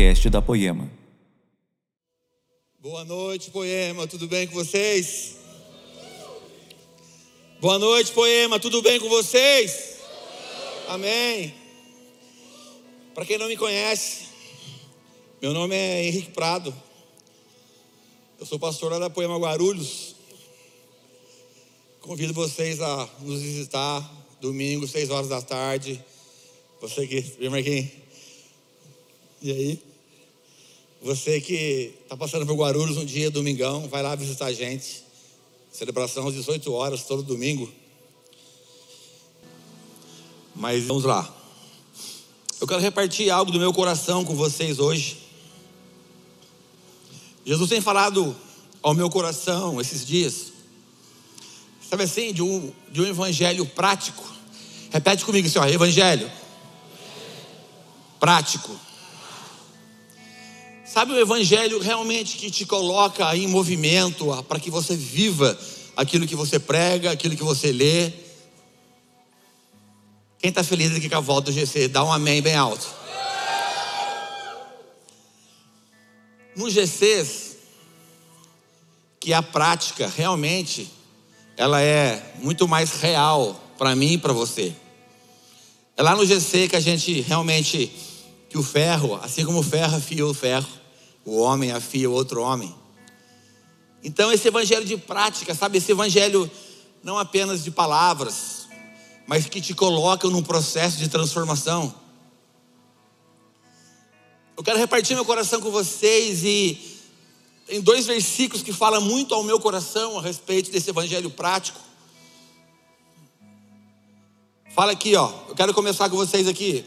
podcast da Poema. Boa noite, Poema, tudo bem com vocês? Boa noite, Poema, tudo bem com vocês? Amém. Para quem não me conhece, meu nome é Henrique Prado. Eu sou pastor lá da Poema Guarulhos. Convido vocês a nos visitar domingo, seis horas da tarde. Você que, Marquinhos? E aí? Você que está passando por Guarulhos um dia, domingão, vai lá visitar a gente. Celebração às 18 horas, todo domingo. Mas vamos lá. Eu quero repartir algo do meu coração com vocês hoje. Jesus tem falado ao meu coração esses dias, sabe assim, de um, de um evangelho prático. Repete comigo assim, ó, evangelho prático. Sabe o evangelho realmente que te coloca em movimento para que você viva aquilo que você prega, aquilo que você lê? Quem está feliz aqui com a volta do GC, dá um amém bem alto. No GCs, que a prática realmente ela é muito mais real para mim e para você. É lá no GC que a gente realmente que o ferro, assim como o ferro afia o ferro, o homem afia o outro homem. Então, esse evangelho de prática, sabe? Esse evangelho não apenas de palavras, mas que te coloca num processo de transformação. Eu quero repartir meu coração com vocês e tem dois versículos que falam muito ao meu coração a respeito desse evangelho prático. Fala aqui, ó. Eu quero começar com vocês aqui.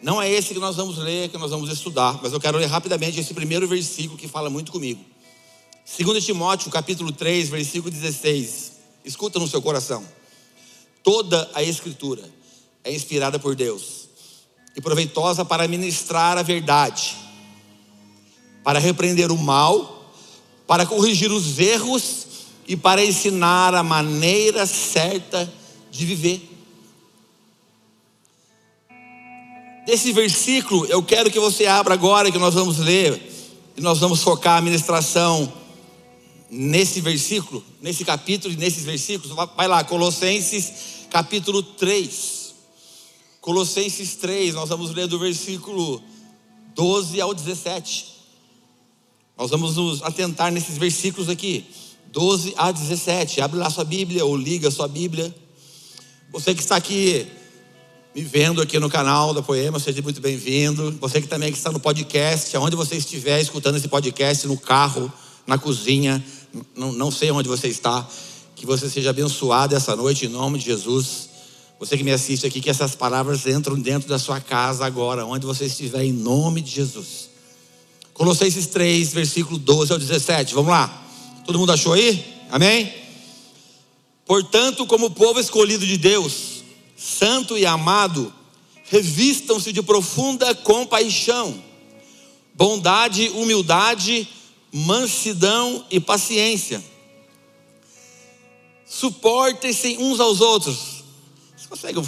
Não é esse que nós vamos ler, que nós vamos estudar, mas eu quero ler rapidamente esse primeiro versículo que fala muito comigo. 2 Timóteo, capítulo 3, versículo 16. Escuta no seu coração. Toda a escritura é inspirada por Deus e proveitosa para ministrar a verdade, para repreender o mal, para corrigir os erros e para ensinar a maneira certa de viver. Desse versículo, eu quero que você abra agora, que nós vamos ler, e nós vamos focar a ministração nesse versículo, nesse capítulo e nesses versículos. Vai lá, Colossenses capítulo 3. Colossenses 3, nós vamos ler do versículo 12 ao 17. Nós vamos nos atentar nesses versículos aqui, 12 a 17. Abre lá sua Bíblia ou liga sua Bíblia. Você que está aqui me vendo aqui no canal da Poema, seja muito bem-vindo. Você que também está no podcast, aonde você estiver escutando esse podcast, no carro, na cozinha, não, não sei onde você está, que você seja abençoado essa noite em nome de Jesus. Você que me assiste aqui, que essas palavras entram dentro da sua casa agora, onde você estiver, em nome de Jesus. Colossenses 3, versículo 12 ao 17. Vamos lá. Todo mundo achou aí? Amém? Portanto, como povo escolhido de Deus, santo e amado, revistam-se de profunda compaixão, bondade, humildade, mansidão e paciência. Suportem-se uns aos outros. Você consegue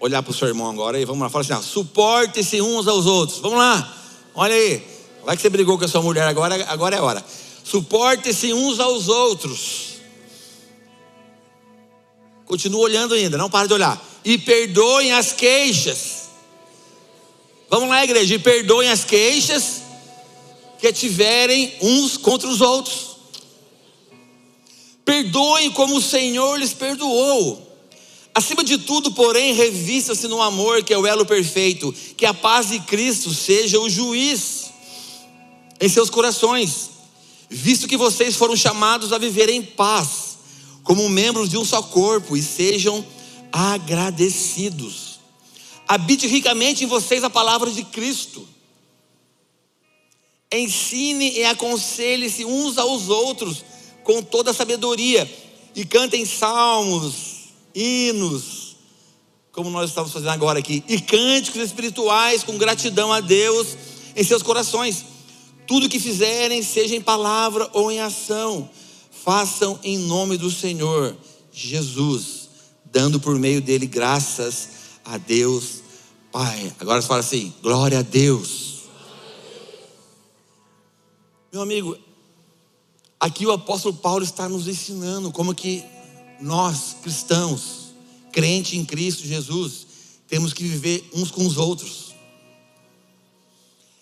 olhar para o seu irmão agora e vamos lá, fala assim: suportem-se uns aos outros. Vamos lá, olha aí. Vai que você brigou com a sua mulher agora, agora é hora. Suportem-se uns aos outros. Continua olhando ainda, não para de olhar e perdoem as queixas. Vamos lá, igreja, e perdoem as queixas que tiverem uns contra os outros. Perdoem como o Senhor lhes perdoou. Acima de tudo, porém, revista-se no amor que é o elo perfeito, que a paz de Cristo seja o juiz em seus corações, visto que vocês foram chamados a viver em paz, como membros de um só corpo, e sejam agradecidos. Habite ricamente em vocês a palavra de Cristo. Ensine e aconselhe-se uns aos outros com toda sabedoria e cantem salmos, hinos, como nós estamos fazendo agora aqui, e cânticos espirituais com gratidão a Deus em seus corações. Tudo que fizerem, seja em palavra ou em ação, façam em nome do Senhor Jesus dando por meio dele graças a Deus Pai. Agora você fala assim: glória a Deus. Meu amigo, aqui o apóstolo Paulo está nos ensinando como que nós, cristãos, crente em Cristo Jesus, temos que viver uns com os outros.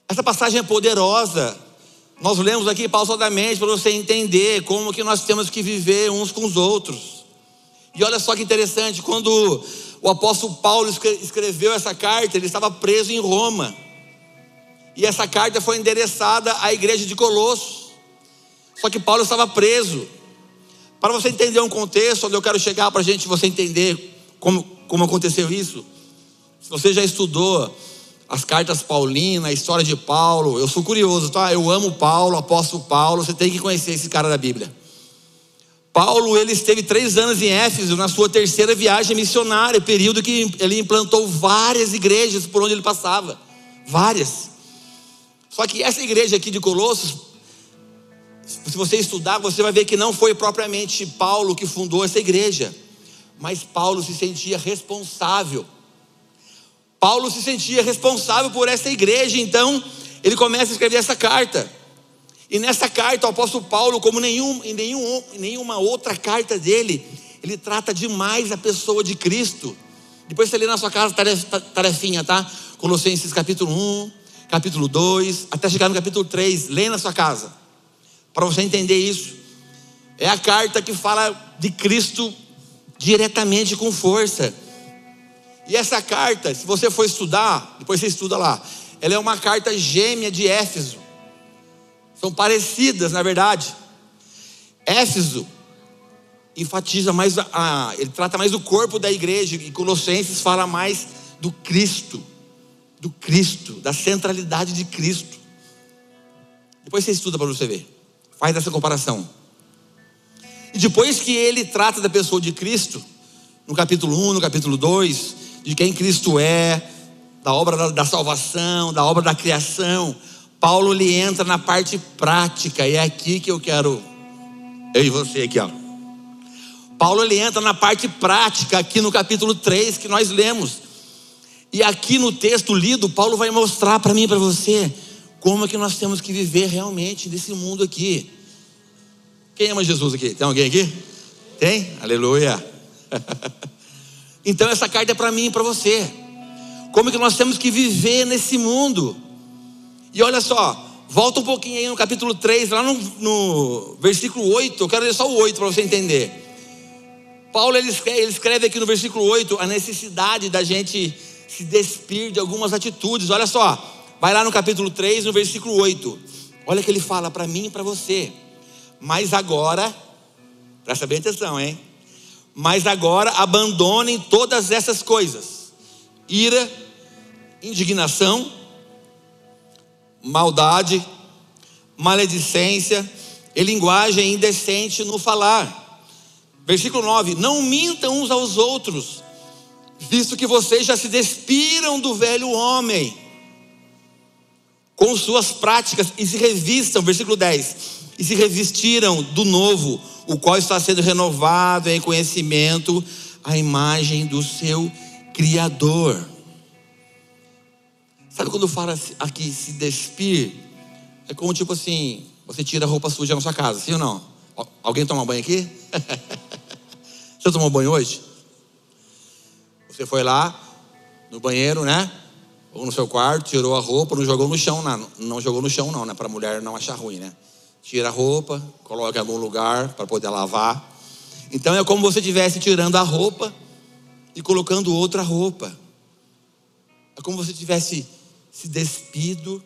Essa passagem é poderosa. Nós lemos aqui pausadamente para você entender como que nós temos que viver uns com os outros. E olha só que interessante, quando o apóstolo Paulo escreveu essa carta, ele estava preso em Roma. E essa carta foi endereçada à igreja de Colossos. Só que Paulo estava preso. Para você entender um contexto onde eu quero chegar para a gente você entender como, como aconteceu isso. Se você já estudou as cartas paulinas, a história de Paulo, eu sou curioso, tá? Eu amo Paulo, apóstolo Paulo, você tem que conhecer esse cara da Bíblia. Paulo, ele esteve três anos em Éfeso, na sua terceira viagem missionária, período que ele implantou várias igrejas por onde ele passava. Várias. Só que essa igreja aqui de Colossos, se você estudar, você vai ver que não foi propriamente Paulo que fundou essa igreja, mas Paulo se sentia responsável Paulo se sentia responsável por essa igreja, então ele começa a escrever essa carta. E nessa carta, o apóstolo Paulo, como nenhum, em, nenhum, em nenhuma outra carta dele, ele trata demais a pessoa de Cristo. Depois você lê na sua casa tarefinha, tá? Colossenses capítulo 1, capítulo 2, até chegar no capítulo 3. Lê na sua casa, para você entender isso. É a carta que fala de Cristo diretamente com força. E essa carta, se você for estudar, depois você estuda lá, ela é uma carta gêmea de Éfeso. São parecidas, na verdade. Éfeso enfatiza mais a, ele trata mais do corpo da igreja e Colossenses fala mais do Cristo, do Cristo, da centralidade de Cristo. Depois você estuda para você ver. Faz essa comparação. E depois que ele trata da pessoa de Cristo, no capítulo 1, no capítulo 2, de quem Cristo é, da obra da, da salvação, da obra da criação. Paulo ele entra na parte prática, e é aqui que eu quero, eu e você aqui, ó. Paulo ele entra na parte prática, aqui no capítulo 3 que nós lemos. E aqui no texto lido, Paulo vai mostrar para mim e para você como é que nós temos que viver realmente nesse mundo aqui. Quem ama Jesus aqui? Tem alguém aqui? Tem? Aleluia. Então essa carta é para mim e para você. Como que nós temos que viver nesse mundo? E olha só, volta um pouquinho aí no capítulo 3, lá no, no versículo 8, eu quero ler só o 8 para você entender. Paulo ele escreve, ele escreve aqui no versículo 8 a necessidade da gente se despir de algumas atitudes. Olha só, vai lá no capítulo 3, no versículo 8. Olha que ele fala para mim e para você. Mas agora, presta bem atenção, hein? Mas agora abandonem todas essas coisas: ira, indignação, maldade, maledicência e linguagem indecente no falar. Versículo 9: Não mintam uns aos outros, visto que vocês já se despiram do velho homem com suas práticas e se revistam, versículo 10, e se revestiram do novo, o qual está sendo renovado em conhecimento à imagem do seu Criador. Sabe quando fala aqui se despir? É como tipo assim, você tira a roupa suja na sua casa, sim ou não? Alguém toma banho aqui? você tomou banho hoje? Você foi lá no banheiro, né? Ou no seu quarto, tirou a roupa, não jogou no chão, não, não jogou no chão não, né? Para a mulher não achar ruim, né? tira a roupa, coloca em algum lugar para poder lavar. Então é como você estivesse tirando a roupa e colocando outra roupa. É como você tivesse se despido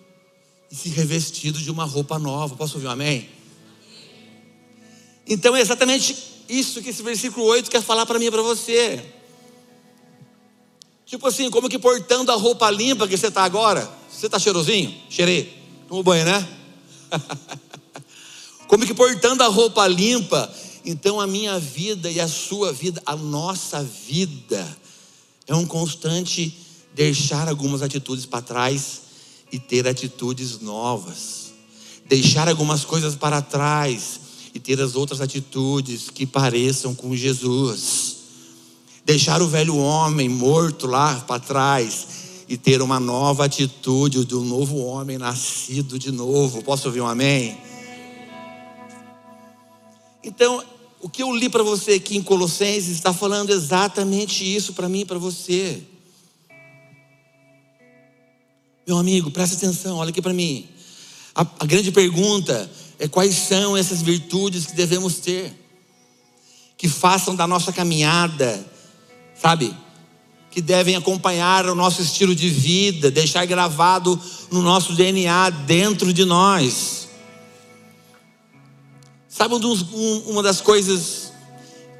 e se revestido de uma roupa nova. Posso ouvir um amém? Então é exatamente isso que esse versículo 8 quer falar para mim e para você. Tipo assim, como que portando a roupa limpa que você está agora, você está cheirosinho? Cheirei. Tomou banho, né? Como que portando a roupa limpa, então a minha vida e a sua vida, a nossa vida, é um constante deixar algumas atitudes para trás e ter atitudes novas. Deixar algumas coisas para trás e ter as outras atitudes que pareçam com Jesus. Deixar o velho homem morto lá para trás e ter uma nova atitude do novo homem nascido de novo. Posso ouvir um amém? Então, o que eu li para você aqui em Colossenses está falando exatamente isso para mim e para você. Meu amigo, presta atenção, olha aqui para mim. A, a grande pergunta é quais são essas virtudes que devemos ter, que façam da nossa caminhada, sabe, que devem acompanhar o nosso estilo de vida, deixar gravado no nosso DNA dentro de nós. Sabe uma das coisas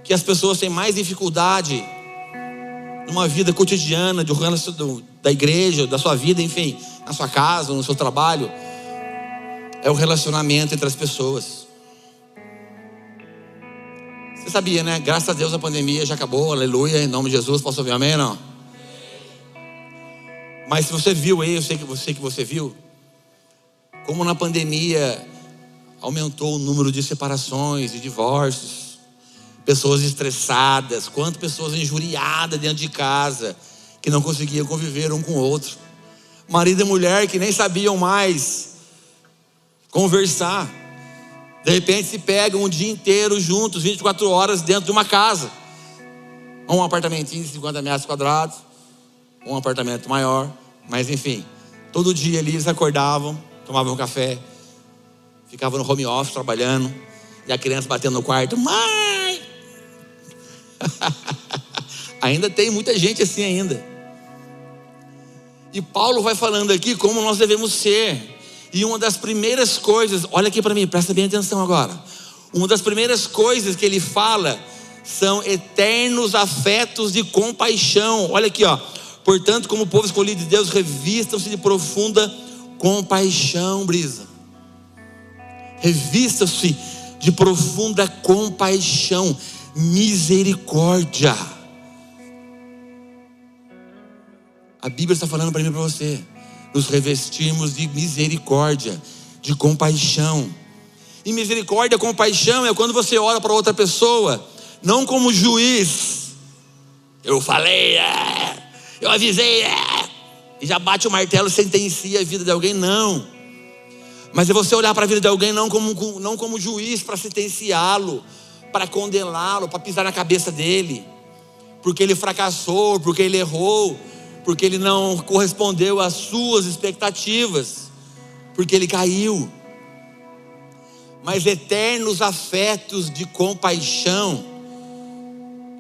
que as pessoas têm mais dificuldade numa vida cotidiana, de, da igreja, da sua vida, enfim, na sua casa, no seu trabalho, é o relacionamento entre as pessoas. Você sabia, né? Graças a Deus a pandemia já acabou, aleluia, em nome de Jesus, posso ouvir amém? Não? Mas se você viu aí, eu sei que você que você viu, como na pandemia aumentou o número de separações e divórcios, pessoas estressadas, quantas pessoas injuriadas dentro de casa, que não conseguiam conviver um com o outro, marido e mulher que nem sabiam mais conversar, de repente se pegam um dia inteiro juntos, 24 horas dentro de uma casa, um apartamentinho de 50 metros quadrados, um apartamento maior, mas enfim, todo dia ali eles acordavam, tomavam café, ficava no home office trabalhando, e a criança batendo no quarto, mãe! ainda tem muita gente assim ainda. E Paulo vai falando aqui como nós devemos ser. E uma das primeiras coisas, olha aqui para mim, presta bem atenção agora. Uma das primeiras coisas que ele fala são eternos afetos de compaixão. Olha aqui, ó. Portanto, como povo escolhido de Deus, revistam-se de profunda compaixão, brisa. Revista-se de profunda compaixão, misericórdia. A Bíblia está falando para mim e para você. Nos revestimos de misericórdia, de compaixão. E misericórdia, compaixão é quando você ora para outra pessoa, não como juiz. Eu falei, é, eu avisei, é, e já bate o martelo, sentencia a vida de alguém, não. Mas é você olhar para a vida de alguém não como, não como juiz para sentenciá-lo, para condená-lo, para pisar na cabeça dele, porque ele fracassou, porque ele errou, porque ele não correspondeu às suas expectativas, porque ele caiu. Mas eternos afetos de compaixão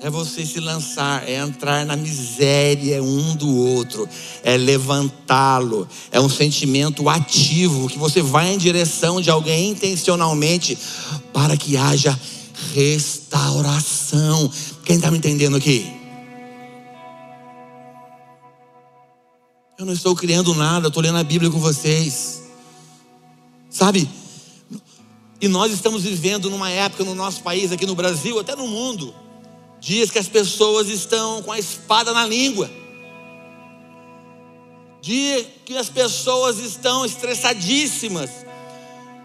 é você se lançar, é entrar na miséria um do outro, é levantá-lo, é um sentimento ativo que você vai em direção de alguém intencionalmente para que haja restauração. Quem está me entendendo aqui? Eu não estou criando nada, estou lendo a Bíblia com vocês. Sabe? E nós estamos vivendo numa época no nosso país, aqui no Brasil, até no mundo, Dias que as pessoas estão com a espada na língua. Dia que as pessoas estão estressadíssimas,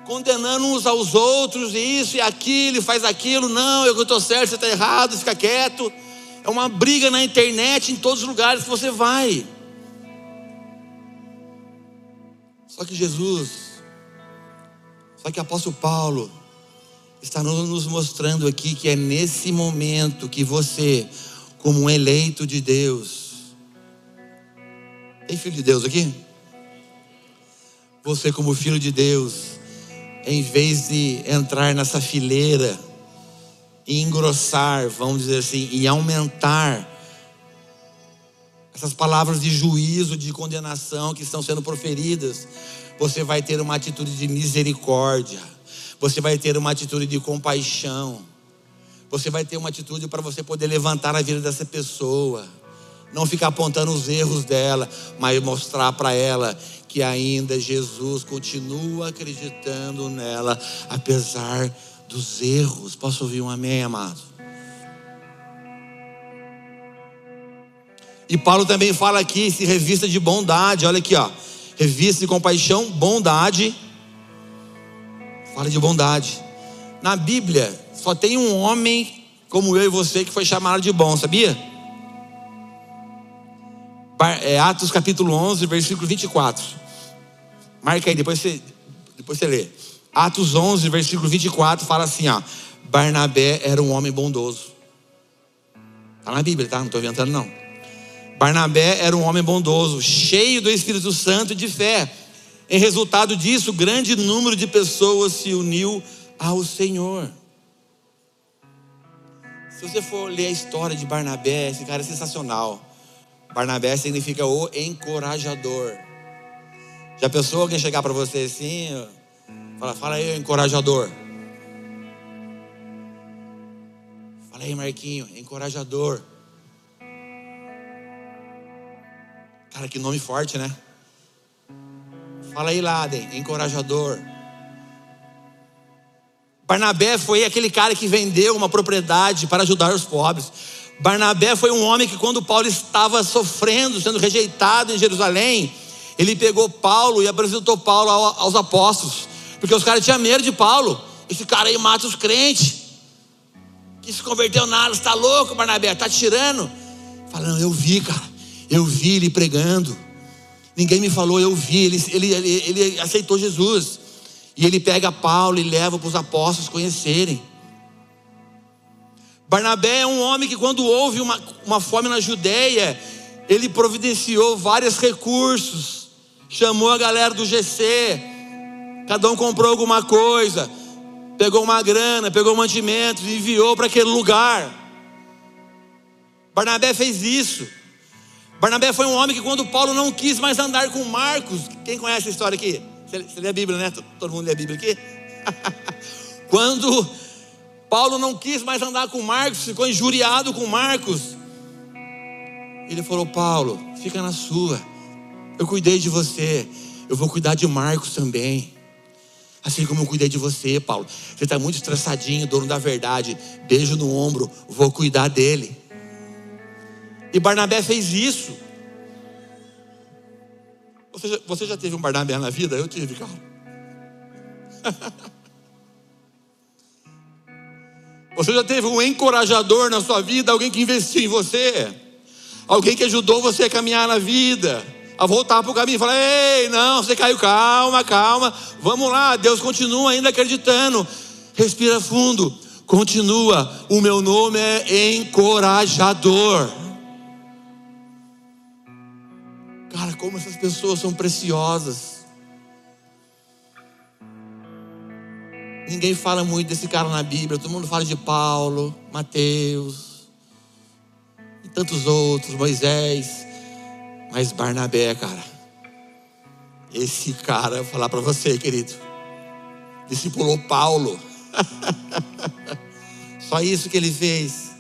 condenando uns aos outros, e isso e aquilo, e faz aquilo. Não, eu estou certo, você está errado, fica quieto. É uma briga na internet, em todos os lugares que você vai. Só que Jesus, só que apóstolo Paulo, está nos mostrando aqui que é nesse momento que você, como um eleito de Deus, tem filho de Deus aqui? Você, como filho de Deus, em vez de entrar nessa fileira e engrossar, vamos dizer assim, e aumentar essas palavras de juízo, de condenação que estão sendo proferidas, você vai ter uma atitude de misericórdia você vai ter uma atitude de compaixão. Você vai ter uma atitude para você poder levantar a vida dessa pessoa. Não ficar apontando os erros dela, mas mostrar para ela que ainda Jesus continua acreditando nela, apesar dos erros. Posso ouvir um amém, amado? E Paulo também fala aqui, se revista de bondade, olha aqui, ó. Revista de compaixão, bondade Fala de bondade. Na Bíblia, só tem um homem como eu e você que foi chamado de bom, sabia? É Atos capítulo 11, versículo 24. Marca aí, depois você, depois você lê. Atos 11, versículo 24 fala assim: ó, Barnabé era um homem bondoso. Está na Bíblia, tá? Não estou inventando, não. Barnabé era um homem bondoso, cheio do Espírito Santo e de fé. Em resultado disso, grande número de pessoas se uniu ao Senhor. Se você for ler a história de Barnabé, esse cara é sensacional. Barnabé significa o encorajador. Já pensou alguém chegar para você assim? Fala, fala aí, encorajador. Fala aí, Marquinho, encorajador. Cara, que nome forte, né? Fala aí, Laden, encorajador. Barnabé foi aquele cara que vendeu uma propriedade para ajudar os pobres. Barnabé foi um homem que, quando Paulo estava sofrendo, sendo rejeitado em Jerusalém, ele pegou Paulo e apresentou Paulo aos apóstolos, porque os caras tinham medo de Paulo. Esse cara aí mata os crentes, que se converteu nada, está louco, Barnabé, está tirando. Falando, eu vi, cara, eu vi ele pregando. Ninguém me falou, eu vi, ele, ele, ele, ele aceitou Jesus. E ele pega Paulo e leva para os apóstolos conhecerem. Barnabé é um homem que, quando houve uma, uma fome na Judéia, ele providenciou vários recursos, chamou a galera do GC, cada um comprou alguma coisa, pegou uma grana, pegou mantimentos e enviou para aquele lugar. Barnabé fez isso. Barnabé foi um homem que, quando Paulo não quis mais andar com Marcos, quem conhece a história aqui? Você, você lê a Bíblia, né? Todo mundo lê a Bíblia aqui? quando Paulo não quis mais andar com Marcos, ficou injuriado com Marcos. Ele falou: Paulo, fica na sua. Eu cuidei de você. Eu vou cuidar de Marcos também. Assim como eu cuidei de você, Paulo. Você está muito estressadinho, dono da verdade. Beijo no ombro, vou cuidar dele. E Barnabé fez isso. Você já, você já teve um Barnabé na vida? Eu tive, cara. Você já teve um encorajador na sua vida, alguém que investiu em você, alguém que ajudou você a caminhar na vida, a voltar para o caminho e falar: Ei, não, você caiu, calma, calma, vamos lá, Deus continua ainda acreditando. Respira fundo, continua. O meu nome é encorajador. Como essas pessoas são preciosas. Ninguém fala muito desse cara na Bíblia. Todo mundo fala de Paulo, Mateus e tantos outros, Moisés. Mas Barnabé, cara. Esse cara, eu vou falar para você, querido. Discipulou Paulo. Só isso que ele fez.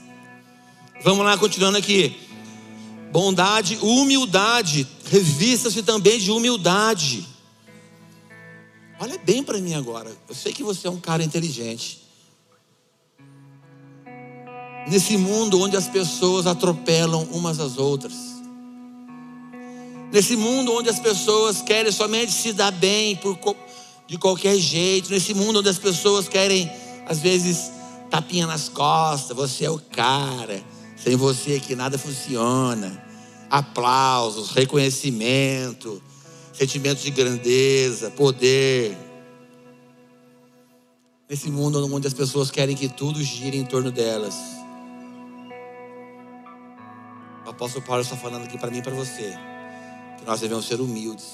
Vamos lá, continuando aqui. Bondade, humildade. Revista-se também de humildade. Olha bem para mim agora. Eu sei que você é um cara inteligente. Nesse mundo onde as pessoas atropelam umas às outras. Nesse mundo onde as pessoas querem somente se dar bem por, de qualquer jeito. Nesse mundo onde as pessoas querem, às vezes, tapinha nas costas. Você é o cara. Sem você aqui nada funciona. Aplausos, reconhecimento sentimento de grandeza, poder. Nesse mundo onde as pessoas querem que tudo gire em torno delas. O apóstolo Paulo está falando aqui para mim e para você. Que nós devemos ser humildes.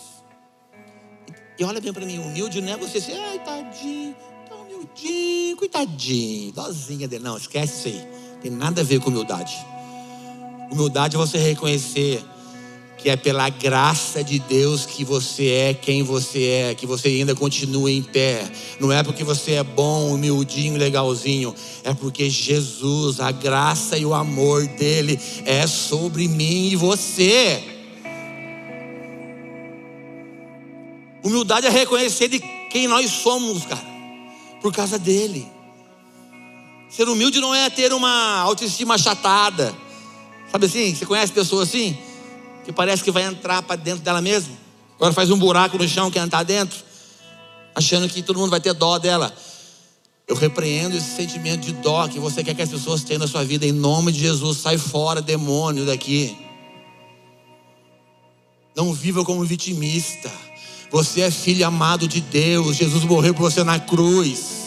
E olha bem para mim, humilde não é você ser, ai, tadinho, tão humildinho, coitadinho, dozinha dele. Não, esquece isso aí. Tem nada a ver com humildade. Humildade é você reconhecer que é pela graça de Deus que você é quem você é, que você ainda continua em pé. Não é porque você é bom, humildinho, legalzinho, é porque Jesus, a graça e o amor dele é sobre mim e você. Humildade é reconhecer de quem nós somos, cara, por causa dele. Ser humilde não é ter uma autoestima achatada. Sabe assim? Você conhece pessoas assim? que parece que vai entrar para dentro dela mesma. Agora faz um buraco no chão, quer entrar dentro, achando que todo mundo vai ter dó dela. Eu repreendo esse sentimento de dó que você quer que as pessoas tenham na sua vida, em nome de Jesus. Sai fora, demônio, daqui. Não viva como vitimista. Você é filho amado de Deus. Jesus morreu por você na cruz.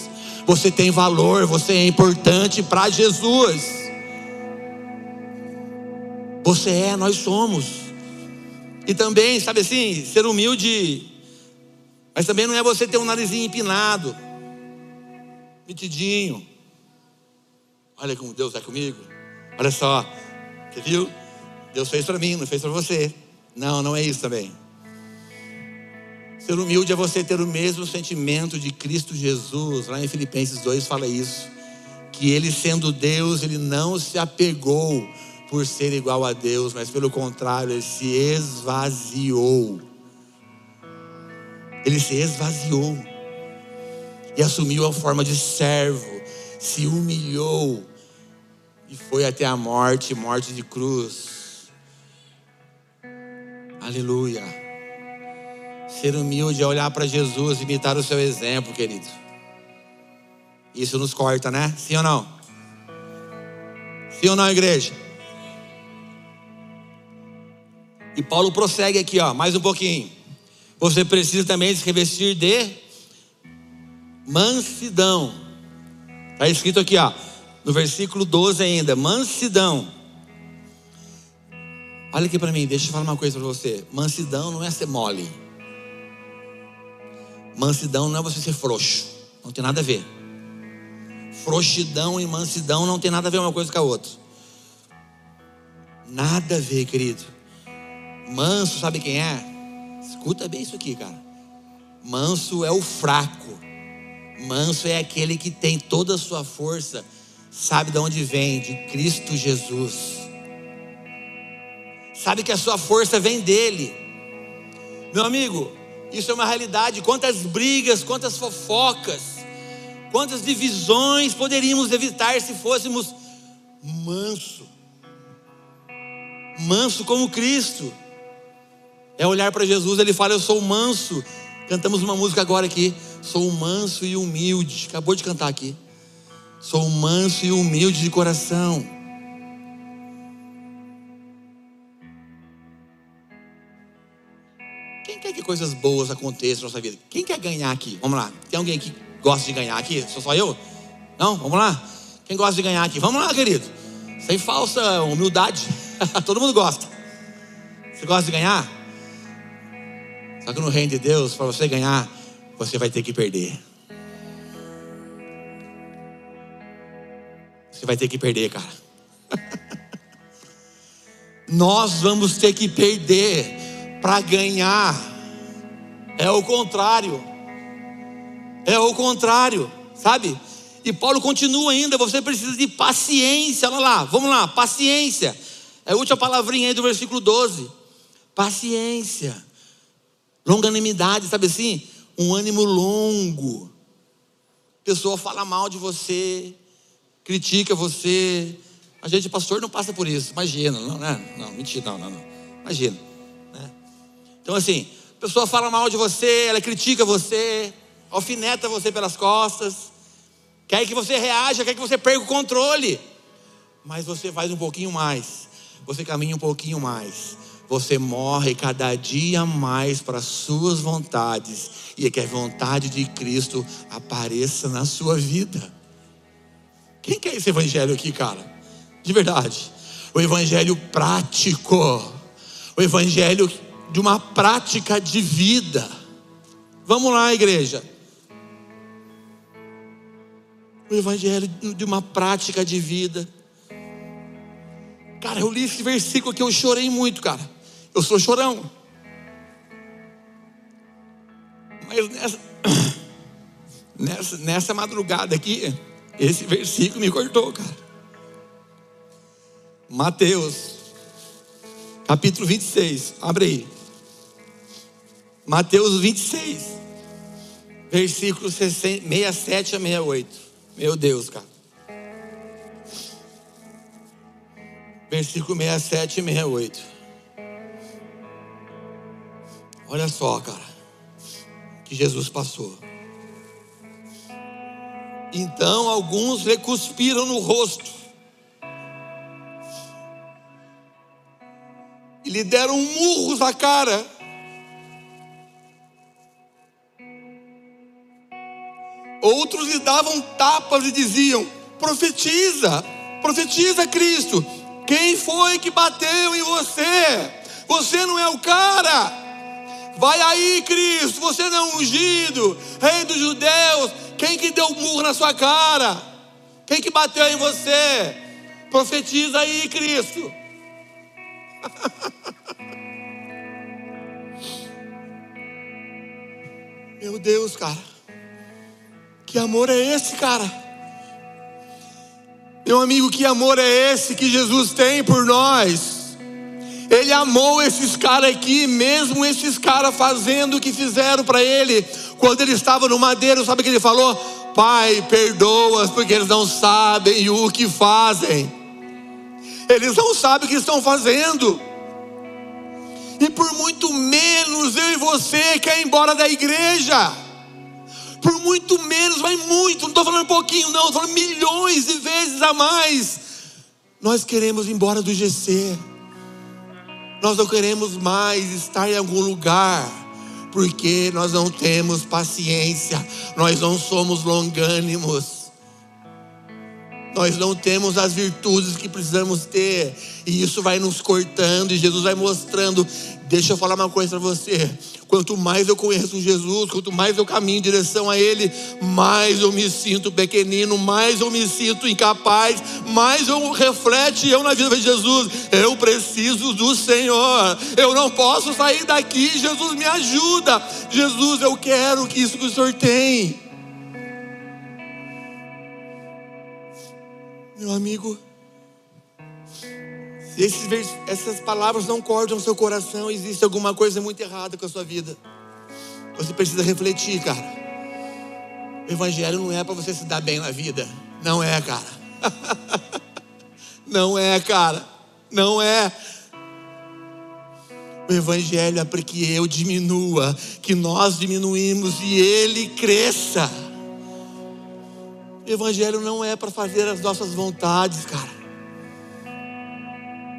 Você tem valor, você é importante para Jesus. Você é, nós somos. E também, sabe assim, ser humilde, mas também não é você ter um narizinho empinado, metidinho. Olha como Deus é comigo. Olha só, você viu? Deus fez para mim, não fez para você. Não, não é isso também. Ser humilde é você ter o mesmo sentimento de Cristo Jesus. Lá em Filipenses 2 fala isso. Que ele sendo Deus, ele não se apegou por ser igual a Deus, mas pelo contrário, ele se esvaziou. Ele se esvaziou e assumiu a forma de servo, se humilhou e foi até a morte morte de cruz. Aleluia. Ser humilde é olhar para Jesus, imitar o seu exemplo, querido. Isso nos corta, né? Sim ou não? Sim ou não, igreja? E Paulo prossegue aqui, ó, mais um pouquinho. Você precisa também se revestir de mansidão. Está escrito aqui, ó, no versículo 12 ainda, mansidão. Olha aqui para mim, deixa eu falar uma coisa para você. Mansidão não é ser mole. Mansidão não é você ser frouxo. Não tem nada a ver. Frouxidão e mansidão não tem nada a ver uma coisa com a outra. Nada a ver, querido. Manso, sabe quem é? Escuta bem isso aqui, cara. Manso é o fraco. Manso é aquele que tem toda a sua força, sabe de onde vem? De Cristo Jesus. Sabe que a sua força vem dele. Meu amigo, isso é uma realidade. Quantas brigas, quantas fofocas, quantas divisões poderíamos evitar se fôssemos manso. Manso como Cristo. É olhar para Jesus, ele fala: Eu sou manso. Cantamos uma música agora aqui. Sou manso e humilde. Acabou de cantar aqui. Sou manso e humilde de coração. Quem quer que coisas boas aconteçam na nossa vida? Quem quer ganhar aqui? Vamos lá. Tem alguém que gosta de ganhar aqui? Sou só eu? Não? Vamos lá. Quem gosta de ganhar aqui? Vamos lá, querido. Sem falsa humildade. Todo mundo gosta. Você gosta de ganhar? Só que no reino de Deus, para você ganhar, você vai ter que perder. Você vai ter que perder, cara. Nós vamos ter que perder para ganhar. É o contrário. É o contrário, sabe? E Paulo continua ainda, você precisa de paciência. Olha lá, vamos lá, paciência. É a última palavrinha aí do versículo 12. Paciência longanimidade, sabe assim? Um ânimo longo. Pessoa fala mal de você, critica você. A gente, pastor, não passa por isso. Imagina, não, né? Não, mentira, não, não, não. Imagina. Então, assim, a pessoa fala mal de você, ela critica você, alfineta você pelas costas, quer que você reaja, quer que você perca o controle. Mas você faz um pouquinho mais, você caminha um pouquinho mais você morre cada dia mais para as suas vontades e que a vontade de Cristo apareça na sua vida. Quem quer esse evangelho aqui, cara? De verdade. O evangelho prático. O evangelho de uma prática de vida. Vamos lá, igreja. O evangelho de uma prática de vida. Cara, eu li esse versículo que eu chorei muito, cara. Eu sou chorão. Mas nessa, nessa, nessa madrugada aqui, esse versículo me cortou, cara. Mateus, capítulo 26, abre aí. Mateus 26, versículos 67 a 68. Meu Deus, cara. Versículo 67 e 68. Olha só, cara, que Jesus passou. Então alguns lhe cuspiram no rosto. E lhe deram murros na cara. Outros lhe davam tapas e diziam: profetiza, profetiza Cristo. Quem foi que bateu em você? Você não é o cara. Vai aí, Cristo, você não é ungido, rei dos judeus. Quem que deu murro na sua cara? Quem que bateu em você? Profetiza aí, Cristo. Meu Deus, cara. Que amor é esse, cara? Meu amigo, que amor é esse que Jesus tem por nós? Ele amou esses caras aqui, mesmo esses caras fazendo o que fizeram para ele. Quando ele estava no madeiro, sabe o que ele falou? Pai, perdoa-os, porque eles não sabem o que fazem. Eles não sabem o que estão fazendo. E por muito menos eu e você quer ir embora da igreja. Por muito menos, vai muito, não estou falando pouquinho, não, estou falando milhões de vezes a mais. Nós queremos ir embora do GC. Nós não queremos mais estar em algum lugar, porque nós não temos paciência, nós não somos longânimos nós não temos as virtudes que precisamos ter, e isso vai nos cortando, e Jesus vai mostrando. Deixa eu falar uma coisa para você: quanto mais eu conheço Jesus, quanto mais eu caminho em direção a Ele, mais eu me sinto pequenino, mais eu me sinto incapaz, mais eu reflete eu na vida de Jesus. Eu preciso do Senhor, eu não posso sair daqui. Jesus me ajuda, Jesus, eu quero que isso que o Senhor tem. Meu amigo, esses, essas palavras não cortam o seu coração, existe alguma coisa muito errada com a sua vida. Você precisa refletir, cara. O Evangelho não é para você se dar bem na vida. Não é, cara. não é, cara. Não é. O Evangelho é para que eu diminua, que nós diminuímos e Ele cresça. Evangelho não é para fazer as nossas vontades, cara.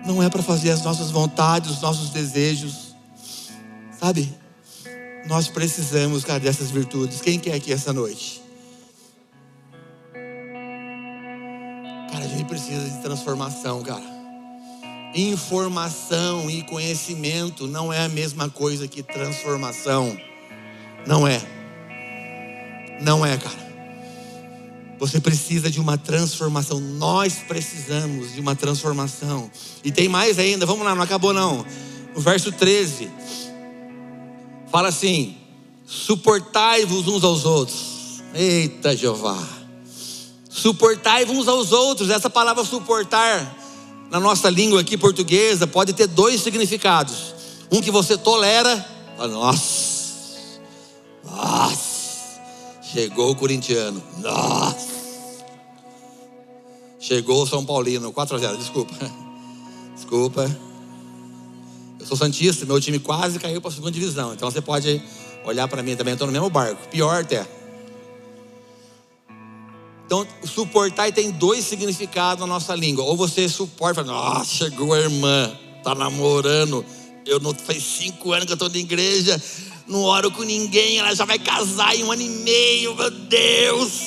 Não é para fazer as nossas vontades, os nossos desejos. Sabe? Nós precisamos, cara, dessas virtudes. Quem quer aqui essa noite? Cara, a gente precisa de transformação, cara. Informação e conhecimento não é a mesma coisa que transformação. Não é. Não é, cara. Você precisa de uma transformação. Nós precisamos de uma transformação. E tem mais ainda, vamos lá, não acabou não. O verso 13 fala assim: suportai-vos uns aos outros. Eita Jeová. Suportai-vos uns aos outros. Essa palavra suportar, na nossa língua aqui portuguesa, pode ter dois significados. Um que você tolera, nossa, nossa, chegou o corintiano, nossa. Chegou o São Paulino, 4 a 0, desculpa. Desculpa. Eu sou Santista, meu time quase caiu para a segunda divisão. Então você pode olhar para mim também, estou no mesmo barco. Pior até. Então, suportar tem dois significados na nossa língua. Ou você suporta, nossa, chegou a irmã, tá namorando. Eu não faz cinco anos que eu estou na igreja, não oro com ninguém, ela já vai casar em um ano e meio, meu Deus.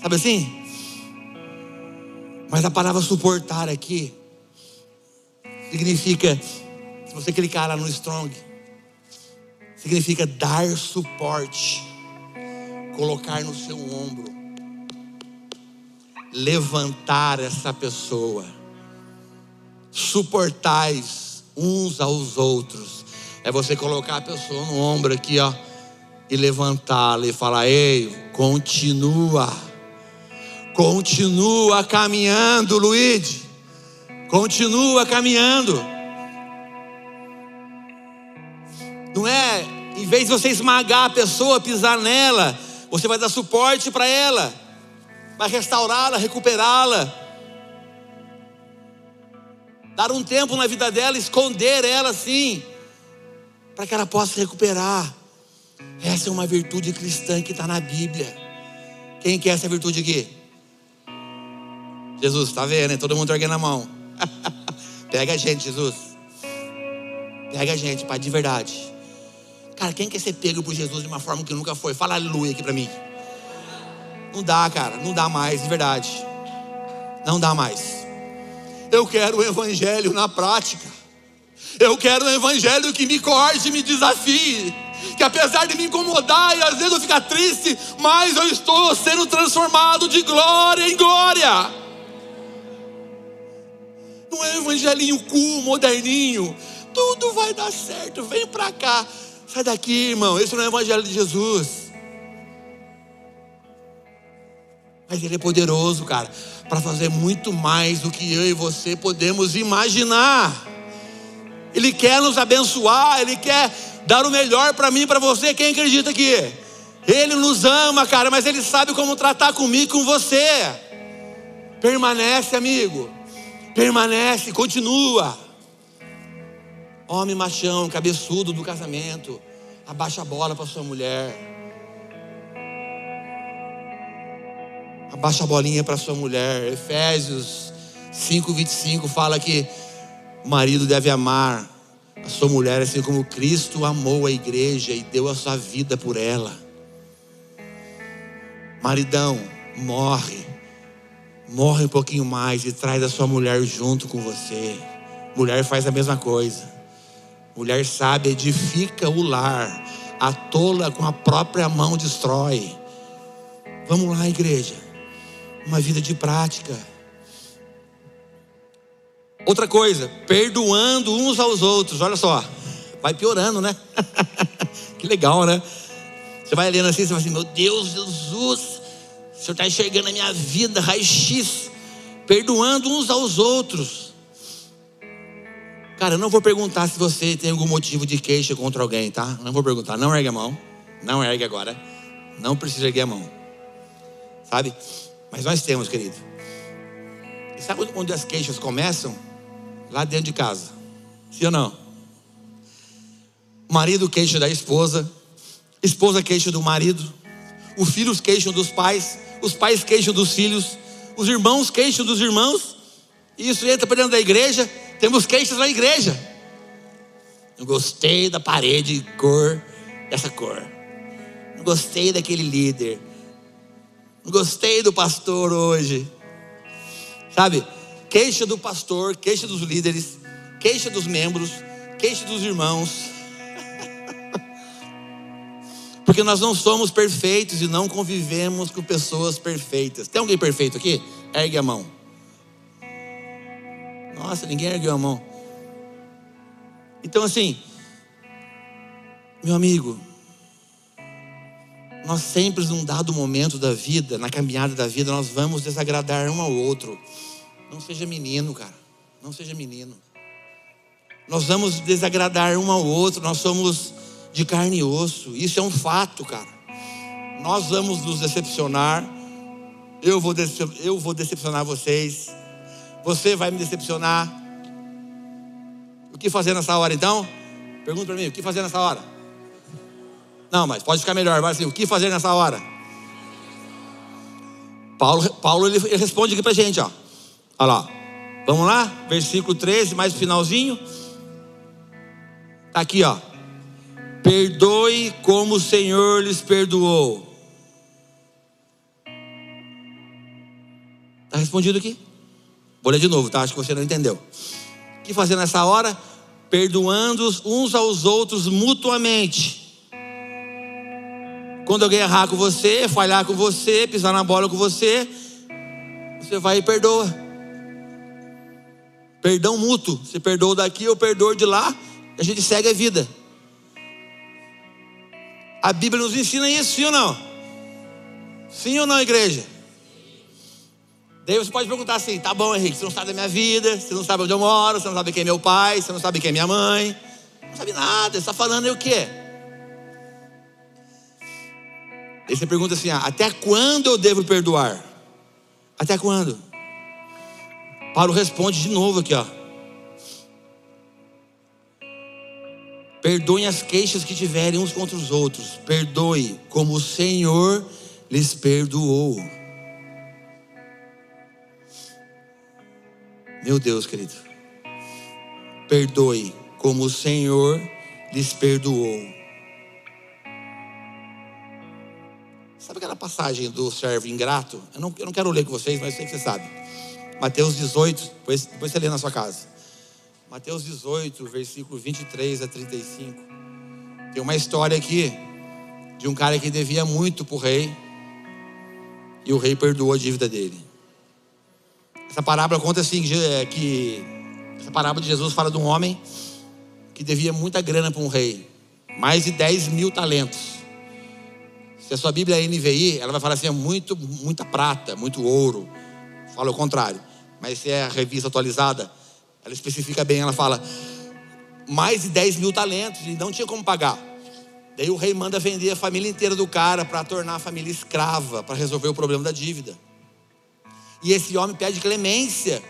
Sabe assim? Mas a palavra suportar aqui significa, se você clicar lá no Strong, significa dar suporte, colocar no seu ombro, levantar essa pessoa, suportais uns aos outros. É você colocar a pessoa no ombro aqui, ó, e levantá-la e falar: ei, continua Continua caminhando, Luíde. Continua caminhando. Não é, em vez de você esmagar a pessoa, pisar nela, você vai dar suporte para ela, vai restaurá-la, recuperá-la, dar um tempo na vida dela, esconder ela assim, para que ela possa recuperar. Essa é uma virtude cristã que está na Bíblia. Quem quer essa virtude aqui? Jesus, está vendo, hein? Todo mundo erguendo a mão. Pega a gente, Jesus. Pega a gente, Pai, de verdade. Cara, quem quer ser pego por Jesus de uma forma que nunca foi? Fala aleluia aqui para mim. Não dá, cara, não dá mais, de verdade. Não dá mais. Eu quero o evangelho na prática. Eu quero um evangelho que me corte, me desafie. Que apesar de me incomodar e às vezes eu ficar triste, mas eu estou sendo transformado de glória em glória. Não é evangelinho cool, moderninho. Tudo vai dar certo, vem pra cá. Sai daqui, irmão. Esse não é o evangelho de Jesus. Mas ele é poderoso, cara, para fazer muito mais do que eu e você podemos imaginar. Ele quer nos abençoar, ele quer dar o melhor para mim e para você. Quem acredita aqui? Ele nos ama, cara, mas ele sabe como tratar comigo e com você. Permanece, amigo. Permanece, continua. Homem machão, cabeçudo do casamento. Abaixa a bola para sua mulher. Abaixa a bolinha para sua mulher. Efésios 5:25 fala que o marido deve amar a sua mulher assim como Cristo amou a igreja e deu a sua vida por ela. Maridão, morre. Morre um pouquinho mais e traz a sua mulher junto com você. Mulher faz a mesma coisa. Mulher sábia edifica o lar. A tola com a própria mão destrói. Vamos lá, igreja. Uma vida de prática. Outra coisa, perdoando uns aos outros. Olha só, vai piorando, né? que legal, né? Você vai lendo assim, você vai assim: Meu Deus, Jesus, o Senhor está enxergando a minha vida, raio-x, perdoando uns aos outros. Cara, eu não vou perguntar se você tem algum motivo de queixa contra alguém, tá? Não vou perguntar. Não ergue a mão. Não ergue agora. Não precisa erguer a mão. Sabe? Mas nós temos, querido. E sabe onde as queixas começam? Lá dentro de casa. Sim ou não? Marido queixa da esposa. Esposa queixa do marido. Os filhos queixam dos pais. Os pais queixam dos filhos. Os irmãos queixam dos irmãos. E isso entra para dentro da igreja temos queixas na igreja. Não gostei da parede cor dessa cor. Não gostei daquele líder. Não gostei do pastor hoje. Sabe? Queixa do pastor, queixa dos líderes, queixa dos membros, queixa dos irmãos. Porque nós não somos perfeitos e não convivemos com pessoas perfeitas. Tem alguém perfeito aqui? Ergue a mão. Nossa, ninguém ergueu a mão. Então, assim, meu amigo, nós sempre, num dado momento da vida, na caminhada da vida, nós vamos desagradar um ao outro. Não seja menino, cara. Não seja menino. Nós vamos desagradar um ao outro, nós somos de carne e osso. Isso é um fato, cara. Nós vamos nos decepcionar. Eu vou, eu vou decepcionar vocês. Você vai me decepcionar. O que fazer nessa hora então? Pergunta para mim, o que fazer nessa hora? Não, mas pode ficar melhor. Vai assim, o que fazer nessa hora? Paulo, Paulo ele, ele responde aqui para gente, ó. Olha lá. Vamos lá? Versículo 13, mais finalzinho. Tá aqui, ó. Perdoe como o Senhor lhes perdoou. Está respondido aqui? Vou ler de novo, tá? Acho que você não entendeu. O que fazer nessa hora? Perdoando uns aos outros mutuamente. Quando alguém errar com você, falhar com você, pisar na bola com você, você vai e perdoa. Perdão mútuo. Você perdoa daqui, eu perdoo de lá, a gente segue a vida. A Bíblia nos ensina isso, sim ou não? Sim ou não, igreja? Daí você pode perguntar assim: tá bom, Henrique, você não sabe da minha vida, você não sabe onde eu moro, você não sabe quem é meu pai, você não sabe quem é minha mãe, não sabe nada, você está falando aí o quê? Daí você pergunta assim: ah, até quando eu devo perdoar? Até quando? Paulo responde de novo aqui, ó. Perdoem as queixas que tiverem uns contra os outros. Perdoe como o Senhor lhes perdoou. Meu Deus, querido. Perdoe como o Senhor lhes perdoou. Sabe aquela, passagem do servo ingrato, eu não, eu não quero ler com vocês, mas eu sei que você sabe. Mateus 18, depois, depois você lê na sua casa. Mateus 18, versículo 23 a 35. Tem uma história aqui de um cara que devia muito para o rei e o rei perdoou a dívida dele. Essa parábola conta assim é, que essa parábola de Jesus fala de um homem que devia muita grana para um rei, mais de 10 mil talentos. Se a sua Bíblia é NVI, ela vai falar assim: é muito, muita prata, muito ouro. Fala o contrário. Mas se é a revista atualizada, ela especifica bem, ela fala mais de 10 mil talentos e não tinha como pagar. Daí o rei manda vender a família inteira do cara para tornar a família escrava, para resolver o problema da dívida. E esse homem pede clemência.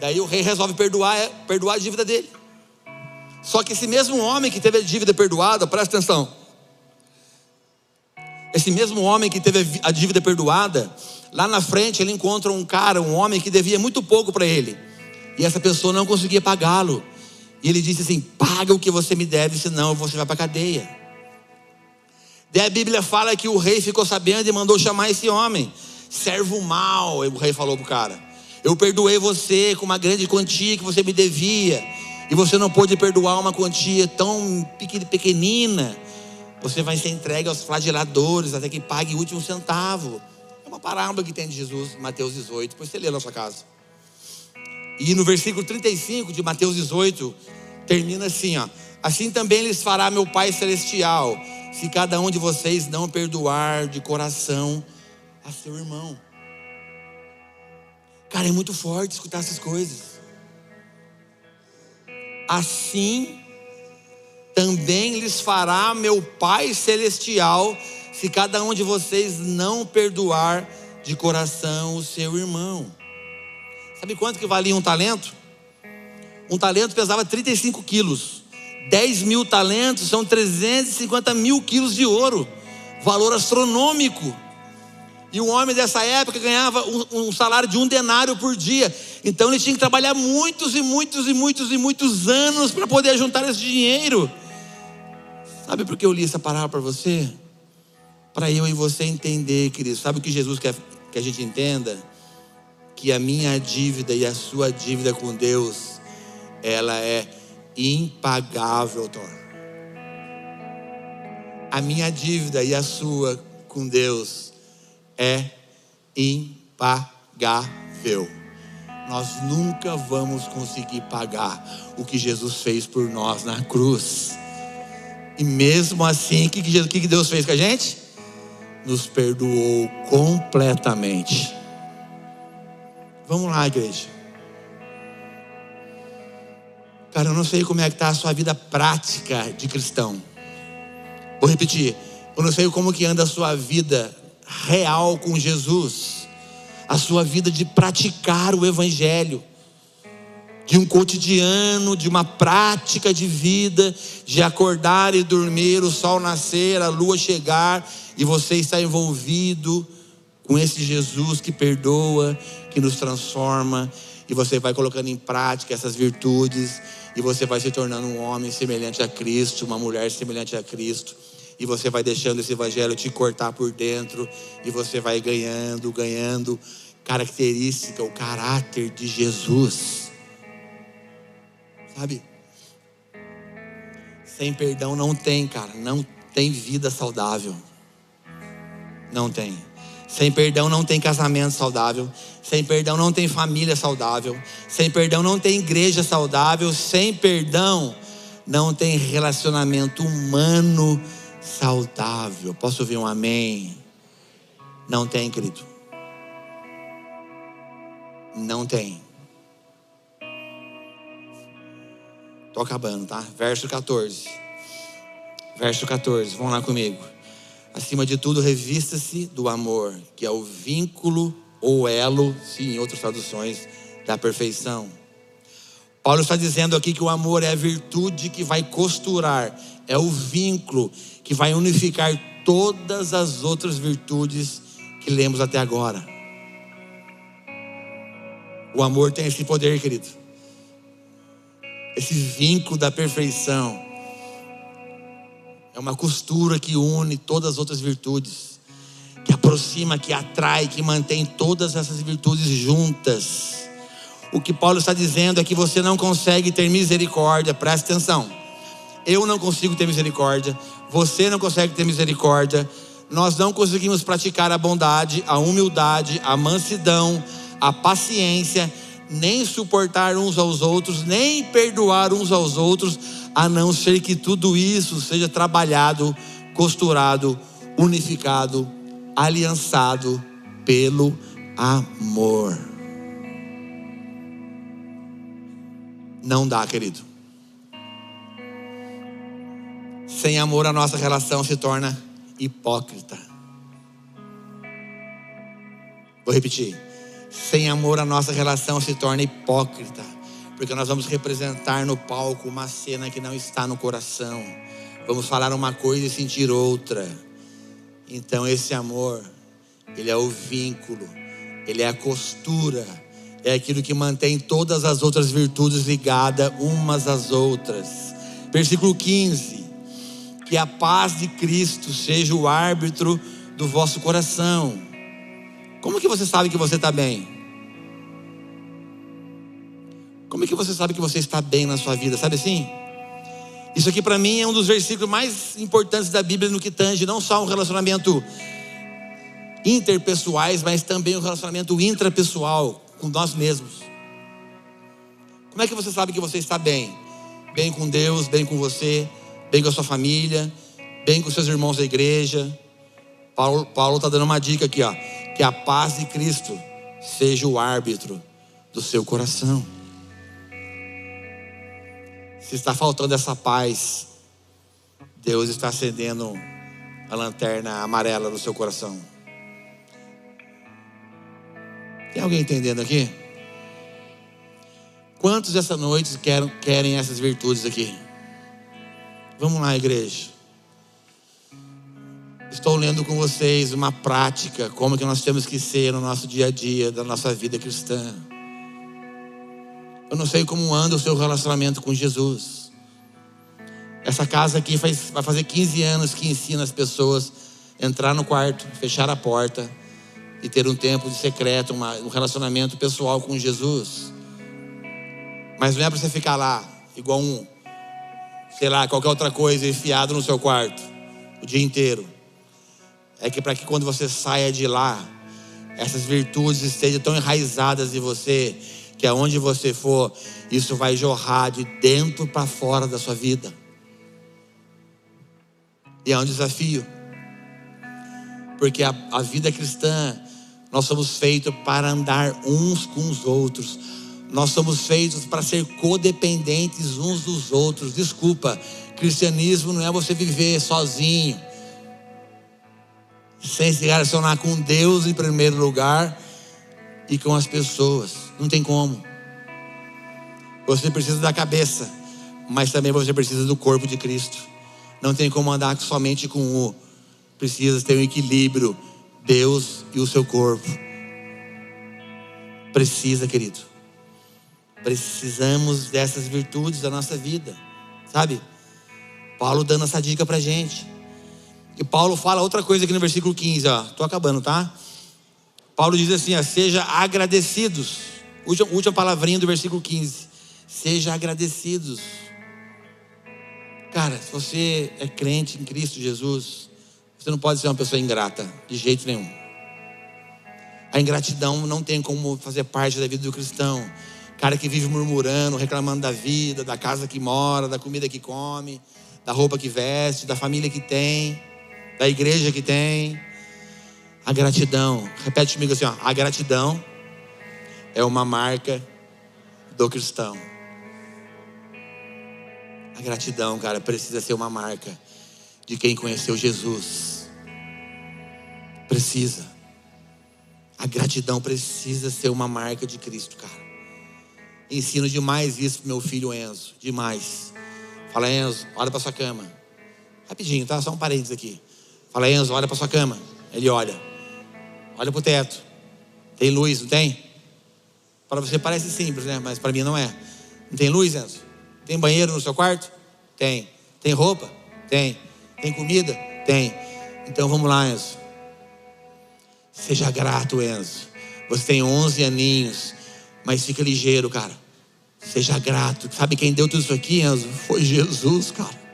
Daí o rei resolve perdoar, é, perdoar a dívida dele. Só que esse mesmo homem que teve a dívida perdoada, presta atenção. Esse mesmo homem que teve a dívida perdoada, lá na frente ele encontra um cara, um homem que devia muito pouco para ele. E essa pessoa não conseguia pagá-lo. E ele disse assim: Paga o que você me deve, senão você vai para a cadeia. Daí a Bíblia fala que o rei ficou sabendo e mandou chamar esse homem. Servo mal, o rei falou para o cara. Eu perdoei você com uma grande quantia que você me devia. E você não pôde perdoar uma quantia tão pequenina. Você vai ser entregue aos flageladores até que pague o último centavo. É uma parábola que tem de Jesus, Mateus 18. Depois você lê na sua casa. E no versículo 35 de Mateus 18, termina assim: ó. Assim também lhes fará meu Pai Celestial, se cada um de vocês não perdoar de coração a seu irmão. Cara, é muito forte escutar essas coisas. Assim também lhes fará meu Pai Celestial, se cada um de vocês não perdoar de coração o seu irmão. Sabe quanto que valia um talento? Um talento pesava 35 quilos. 10 mil talentos são 350 mil quilos de ouro. Valor astronômico. E o homem dessa época ganhava um, um, salário de um denário por dia. Então ele tinha que trabalhar muitos e muitos e muitos e muitos anos para poder juntar esse dinheiro. Sabe por que eu li essa palavra para você? Para eu e você entender, querido. Sabe o que Jesus quer que a gente entenda? Que a minha dívida e a sua dívida com Deus, ela é impagável, Thor. A minha dívida e a sua com Deus é impagável. Nós nunca vamos conseguir pagar o que Jesus fez por nós na cruz. E mesmo assim, o que, que Deus fez com a gente? Nos perdoou completamente. Vamos lá, igreja. Cara, eu não sei como é que está a sua vida prática de cristão. Vou repetir. Eu não sei como que anda a sua vida real com Jesus. A sua vida de praticar o Evangelho de um cotidiano, de uma prática de vida, de acordar e dormir, o sol nascer, a lua chegar, e você está envolvido com esse Jesus que perdoa, que nos transforma, e você vai colocando em prática essas virtudes, e você vai se tornando um homem semelhante a Cristo, uma mulher semelhante a Cristo, e você vai deixando esse evangelho te cortar por dentro, e você vai ganhando, ganhando característica, o caráter de Jesus. Sabe? Sem perdão não tem, cara. Não tem vida saudável. Não tem. Sem perdão não tem casamento saudável. Sem perdão não tem família saudável. Sem perdão não tem igreja saudável. Sem perdão não tem relacionamento humano saudável. Posso ouvir um amém? Não tem, querido. Não tem. Estou acabando, tá? Verso 14. Verso 14, vamos lá comigo. Acima de tudo, revista-se do amor, que é o vínculo ou elo, sim, em outras traduções, da perfeição. Paulo está dizendo aqui que o amor é a virtude que vai costurar, é o vínculo que vai unificar todas as outras virtudes que lemos até agora. O amor tem esse poder, querido esse vínculo da perfeição. É uma costura que une todas as outras virtudes. Que aproxima, que atrai, que mantém todas essas virtudes juntas. O que Paulo está dizendo é que você não consegue ter misericórdia, presta atenção. Eu não consigo ter misericórdia, você não consegue ter misericórdia, nós não conseguimos praticar a bondade, a humildade, a mansidão, a paciência, nem suportar uns aos outros, nem perdoar uns aos outros, a não ser que tudo isso seja trabalhado, costurado, unificado, aliançado pelo amor. Não dá, querido. Sem amor, a nossa relação se torna hipócrita. Vou repetir. Sem amor, a nossa relação se torna hipócrita. Porque nós vamos representar no palco uma cena que não está no coração. Vamos falar uma coisa e sentir outra. Então, esse amor, ele é o vínculo, ele é a costura, é aquilo que mantém todas as outras virtudes ligadas umas às outras. Versículo 15: Que a paz de Cristo seja o árbitro do vosso coração. Como que você sabe que você está bem? Como é que você sabe que você está bem na sua vida? Sabe assim? Isso aqui para mim é um dos versículos mais importantes da Bíblia no que tange não só um relacionamento interpessoais, mas também um relacionamento intrapessoal com nós mesmos. Como é que você sabe que você está bem? Bem com Deus, bem com você, bem com a sua família, bem com seus irmãos da igreja. Paulo está dando uma dica aqui, ó, que a paz de Cristo seja o árbitro do seu coração. Se está faltando essa paz, Deus está acendendo a lanterna amarela no seu coração. Tem alguém entendendo aqui? Quantos essa noite querem, querem essas virtudes aqui? Vamos lá, igreja. Estou lendo com vocês uma prática, como que nós temos que ser no nosso dia a dia, da nossa vida cristã. Eu não sei como anda o seu relacionamento com Jesus. Essa casa aqui faz, vai fazer 15 anos que ensina as pessoas a entrar no quarto, fechar a porta e ter um tempo de secreto, uma, um relacionamento pessoal com Jesus. Mas não é para você ficar lá, igual um, sei lá, qualquer outra coisa, enfiado no seu quarto o dia inteiro. É que para que quando você saia de lá, essas virtudes estejam tão enraizadas em você que aonde você for, isso vai jorrar de dentro para fora da sua vida. E é um desafio, porque a, a vida cristã, nós somos feitos para andar uns com os outros, nós somos feitos para ser codependentes uns dos outros. Desculpa, cristianismo não é você viver sozinho, sem se relacionar com Deus em primeiro lugar e com as pessoas. Não tem como. Você precisa da cabeça, mas também você precisa do corpo de Cristo. Não tem como andar somente com o. Precisa ter um equilíbrio, Deus e o seu corpo. Precisa, querido. Precisamos dessas virtudes da nossa vida, sabe? Paulo dando essa dica pra gente. E Paulo fala outra coisa aqui no versículo 15, ó. Tô acabando, tá? Paulo diz assim: ó, seja agradecidos. Última, palavrinha do versículo 15. Seja agradecidos. Cara, se você é crente em Cristo Jesus, você não pode ser uma pessoa ingrata, de jeito nenhum. A ingratidão não tem como fazer parte da vida do cristão. Cara que vive murmurando, reclamando da vida, da casa que mora, da comida que come, da roupa que veste, da família que tem, da igreja que tem. A gratidão, repete comigo assim: ó, a gratidão é uma marca do cristão. A gratidão, cara, precisa ser uma marca de quem conheceu Jesus. Precisa. A gratidão precisa ser uma marca de Cristo, cara. Ensino demais isso pro meu filho Enzo, demais. Fala, Enzo, olha para sua cama. Rapidinho, tá? Só um parênteses aqui. Fala, Enzo, olha para sua cama. Ele olha. Olha para o teto. Tem luz, não tem? Para você parece simples, né? Mas para mim não é. Não tem luz, Enzo? Tem banheiro no seu quarto? Tem. Tem roupa? Tem. Tem comida? Tem. Então vamos lá, Enzo. Seja grato, Enzo. Você tem 11 aninhos, mas fica ligeiro, cara. Seja grato. Sabe quem deu tudo isso aqui, Enzo? Foi Jesus, cara.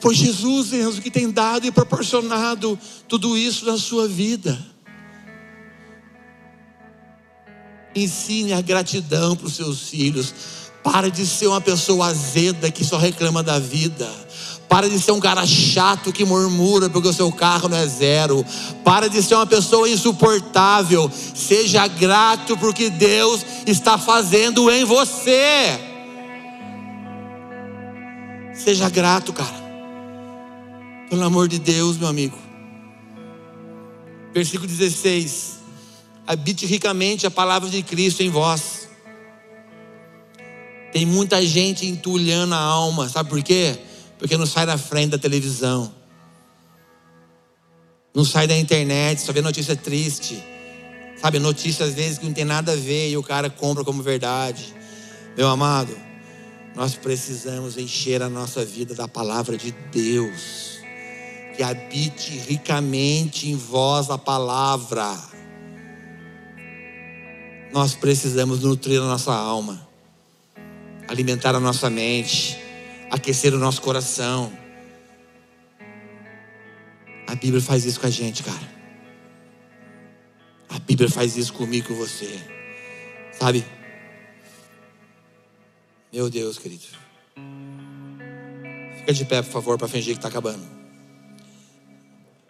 Foi Jesus, Enzo, que tem dado e proporcionado tudo isso na sua vida. Ensine a gratidão para os seus filhos. Para de ser uma pessoa azeda que só reclama da vida. Para de ser um cara chato que murmura porque o seu carro não é zero. Para de ser uma pessoa insuportável. Seja grato porque Deus está fazendo em você. Seja grato, cara. Pelo amor de Deus, meu amigo. Versículo 16: Habite ricamente a palavra de Cristo em vós. Tem muita gente entulhando a alma, sabe por quê? Porque não sai da frente da televisão, não sai da internet, só vê notícia triste, sabe? Notícias às vezes que não tem nada a ver e o cara compra como verdade. Meu amado, nós precisamos encher a nossa vida da palavra de Deus que habite ricamente em vós a palavra. Nós precisamos nutrir a nossa alma, alimentar a nossa mente, aquecer o nosso coração. A Bíblia faz isso com a gente, cara. A Bíblia faz isso comigo com você. Sabe? Meu Deus, querido. Fica de pé, por favor, para fingir que está acabando.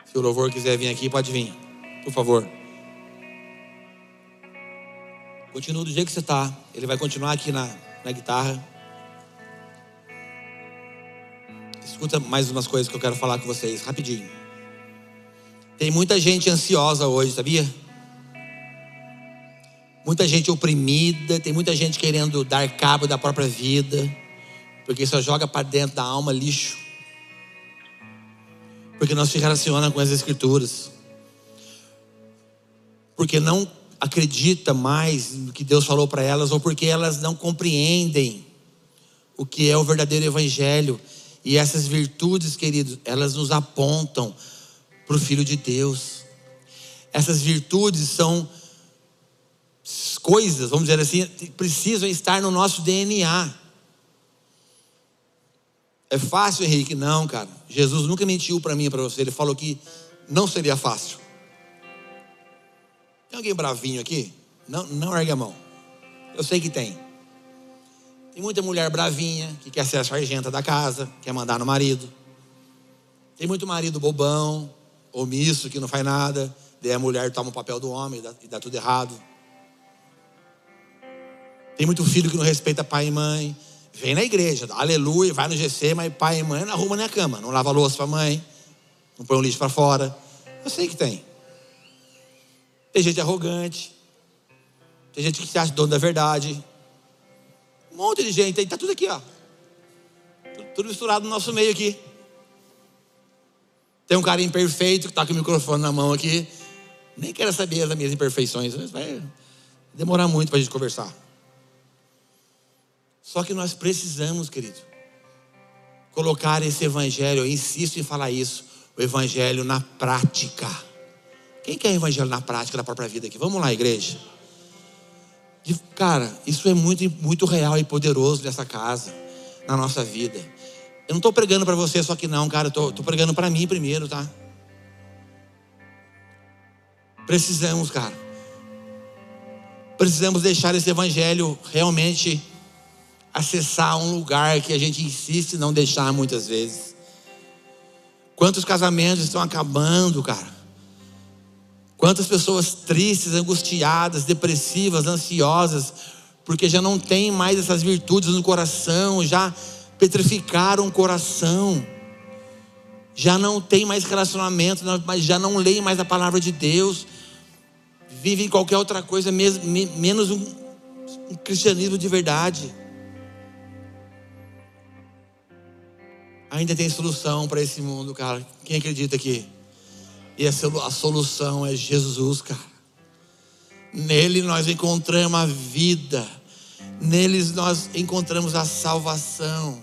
Se o louvor quiser vir aqui, pode vir, por favor. Continua do jeito que você está. Ele vai continuar aqui na, na guitarra. Escuta mais umas coisas que eu quero falar com vocês, rapidinho. Tem muita gente ansiosa hoje, sabia? Muita gente oprimida, tem muita gente querendo dar cabo da própria vida, porque só joga para dentro da alma lixo. Porque não se relaciona com as Escrituras. Porque não acredita mais no que Deus falou para elas, ou porque elas não compreendem o que é o verdadeiro Evangelho. E essas virtudes, queridos, elas nos apontam para o Filho de Deus. Essas virtudes são coisas, vamos dizer assim, precisam estar no nosso DNA. É fácil, Henrique? Não, cara. Jesus nunca mentiu para mim e para você. Ele falou que não seria fácil. Tem alguém bravinho aqui? Não, não ergue a mão. Eu sei que tem. Tem muita mulher bravinha que quer ser a sargenta da casa, quer mandar no marido. Tem muito marido bobão, omisso, que não faz nada. Daí a mulher toma o papel do homem e dá, e dá tudo errado. Tem muito filho que não respeita pai e mãe. Vem na igreja, aleluia, vai no GC, mas pai e mãe não arruma nem cama, não lava louça para a mãe, não põe o lixo para fora. Eu sei que tem. Tem gente arrogante, tem gente que se acha dono da verdade. Um monte de gente, está tudo aqui, ó. Tudo misturado no nosso meio aqui. Tem um cara imperfeito que está com o microfone na mão aqui. Nem quero saber das minhas imperfeições. Vai demorar muito para a gente conversar. Só que nós precisamos, querido, colocar esse evangelho, eu insisto em falar isso, o evangelho na prática. Quem quer evangelho na prática da própria vida aqui? Vamos lá, igreja. Cara, isso é muito, muito real e poderoso nessa casa, na nossa vida. Eu não estou pregando para você só que não, cara, estou pregando para mim primeiro, tá? Precisamos, cara. Precisamos deixar esse evangelho realmente acessar um lugar que a gente insiste em não deixar muitas vezes. Quantos casamentos estão acabando, cara? Quantas pessoas tristes, angustiadas, depressivas, ansiosas, porque já não tem mais essas virtudes no coração, já petrificaram o coração, já não tem mais relacionamento, já não leem mais a palavra de Deus, vivem qualquer outra coisa, menos um, um cristianismo de verdade. ainda tem solução para esse mundo, cara. Quem acredita aqui? E a solução é Jesus, cara. Nele nós encontramos a vida. Neles nós encontramos a salvação.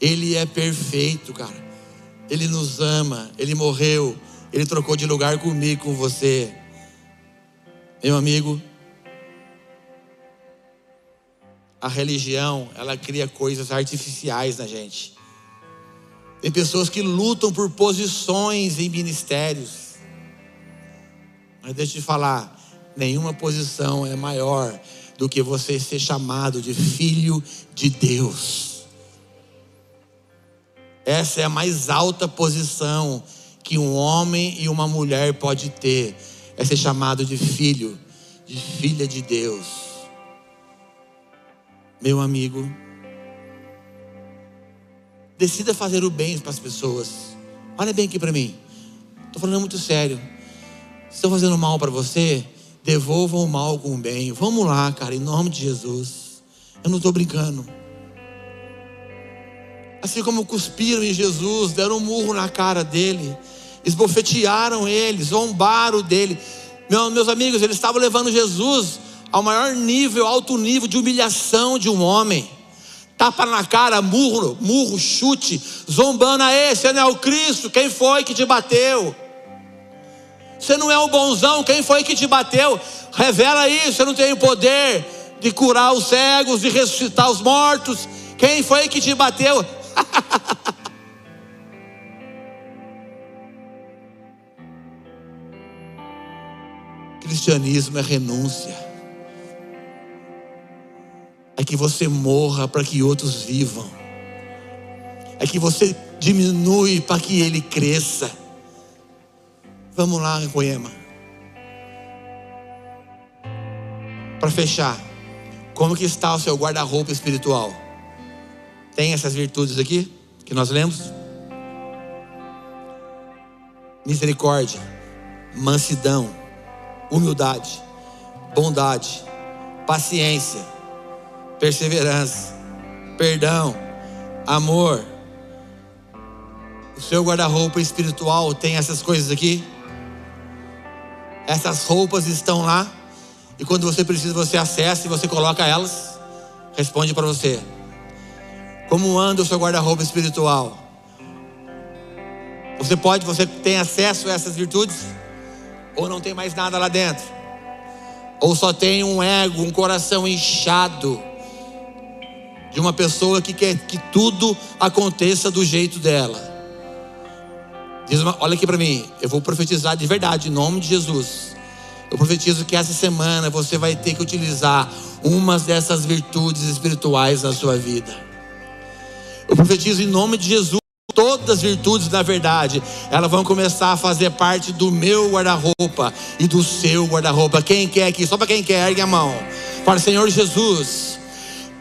Ele é perfeito, cara. Ele nos ama, ele morreu, Ele trocou de lugar comigo, com você. Meu amigo, a religião, ela cria coisas artificiais na gente. Tem pessoas que lutam por posições em ministérios. Mas deixa eu te falar, nenhuma posição é maior do que você ser chamado de filho de Deus. Essa é a mais alta posição que um homem e uma mulher pode ter, é ser chamado de filho, de filha de Deus meu amigo, decida fazer o bem para as pessoas. Olha bem aqui para mim. Estou falando muito sério. Se estão fazendo mal para você, devolvam o mal com o bem. Vamos lá, cara, em nome de Jesus. Eu não estou brincando. Assim como cuspiram em Jesus, deram um murro na cara dele, esbofetearam ele, zombaram dele. Meus amigos, eles estavam levando Jesus ao maior nível, alto nível de humilhação de um homem. Tapa na cara, murro, murro, chute, zombando a esse, não é o Cristo, quem foi que te bateu? Você não é o bonzão, quem foi que te bateu? Revela isso, você não tem o poder de curar os cegos, de ressuscitar os mortos. Quem foi que te bateu? Cristianismo é renúncia é que você morra para que outros vivam, é que você diminui para que ele cresça. Vamos lá, Poema. Para fechar, como que está o seu guarda-roupa espiritual? Tem essas virtudes aqui que nós lemos? Misericórdia, mansidão, humildade, bondade, paciência, perseverança, perdão, amor. O seu guarda-roupa espiritual tem essas coisas aqui? Essas roupas estão lá e quando você precisa você acessa e você coloca elas. Responde para você. Como anda o seu guarda-roupa espiritual? Você pode, você tem acesso a essas virtudes? Ou não tem mais nada lá dentro? Ou só tem um ego, um coração inchado? De uma pessoa que quer que tudo aconteça do jeito dela. Diz uma, olha aqui para mim, eu vou profetizar de verdade, em nome de Jesus. Eu profetizo que essa semana você vai ter que utilizar umas dessas virtudes espirituais na sua vida. Eu profetizo em nome de Jesus todas as virtudes da verdade, elas vão começar a fazer parte do meu guarda-roupa e do seu guarda-roupa. Quem quer aqui? Só para quem quer, ergue a mão. Para Senhor Jesus.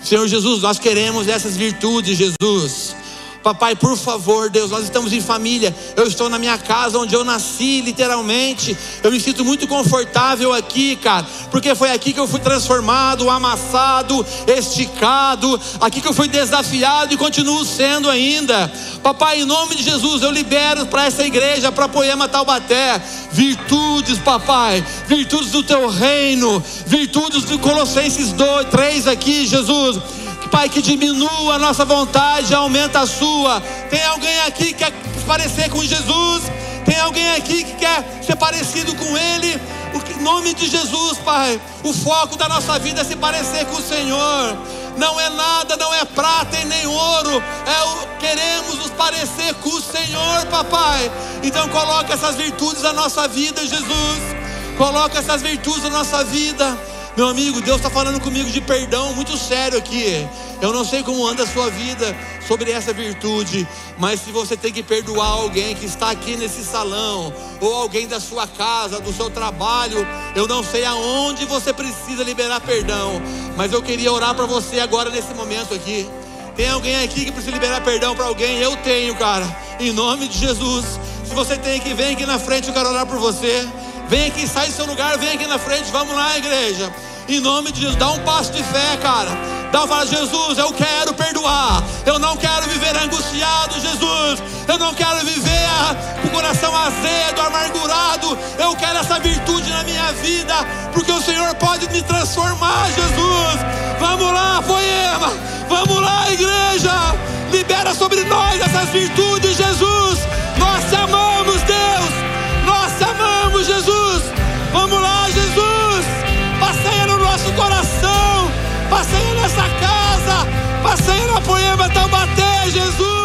Senhor Jesus, nós queremos essas virtudes, Jesus. Papai, por favor, Deus, nós estamos em família. Eu estou na minha casa onde eu nasci, literalmente. Eu me sinto muito confortável aqui, cara, porque foi aqui que eu fui transformado, amassado, esticado, aqui que eu fui desafiado e continuo sendo ainda. Papai, em nome de Jesus, eu libero para essa igreja, para Poema Taubaté, virtudes, papai, virtudes do teu reino, virtudes do Colossenses 2, 3 aqui, Jesus Pai, que diminua a nossa vontade, aumenta a sua. Tem alguém aqui que quer parecer com Jesus? Tem alguém aqui que quer ser parecido com Ele? Em nome de Jesus, Pai, o foco da nossa vida é se parecer com o Senhor. Não é nada, não é prata e nem ouro. É o, queremos nos parecer com o Senhor, papai. Então coloca essas virtudes na nossa vida, Jesus. Coloca essas virtudes na nossa vida. Meu amigo, Deus está falando comigo de perdão muito sério aqui. Eu não sei como anda a sua vida sobre essa virtude, mas se você tem que perdoar alguém que está aqui nesse salão, ou alguém da sua casa, do seu trabalho, eu não sei aonde você precisa liberar perdão, mas eu queria orar para você agora nesse momento aqui. Tem alguém aqui que precisa liberar perdão para alguém? Eu tenho, cara, em nome de Jesus. Se você tem que, vem aqui na frente, eu quero orar por você. Vem aqui, sai do seu lugar, vem aqui na frente, vamos lá, igreja. Em nome de Jesus, dá um passo de fé, cara. Dá para Jesus, eu quero perdoar. Eu não quero viver angustiado, Jesus. Eu não quero viver com o coração azedo, amargurado. Eu quero essa virtude na minha vida, porque o Senhor pode me transformar, Jesus. Vamos lá, poema. Vamos lá, igreja. Libera sobre nós essas virtudes, Jesus. Nós te amamos, Deus. Vamos lá, Jesus! Passeia no nosso coração, passeia nessa casa, passeia na poema bater, Jesus!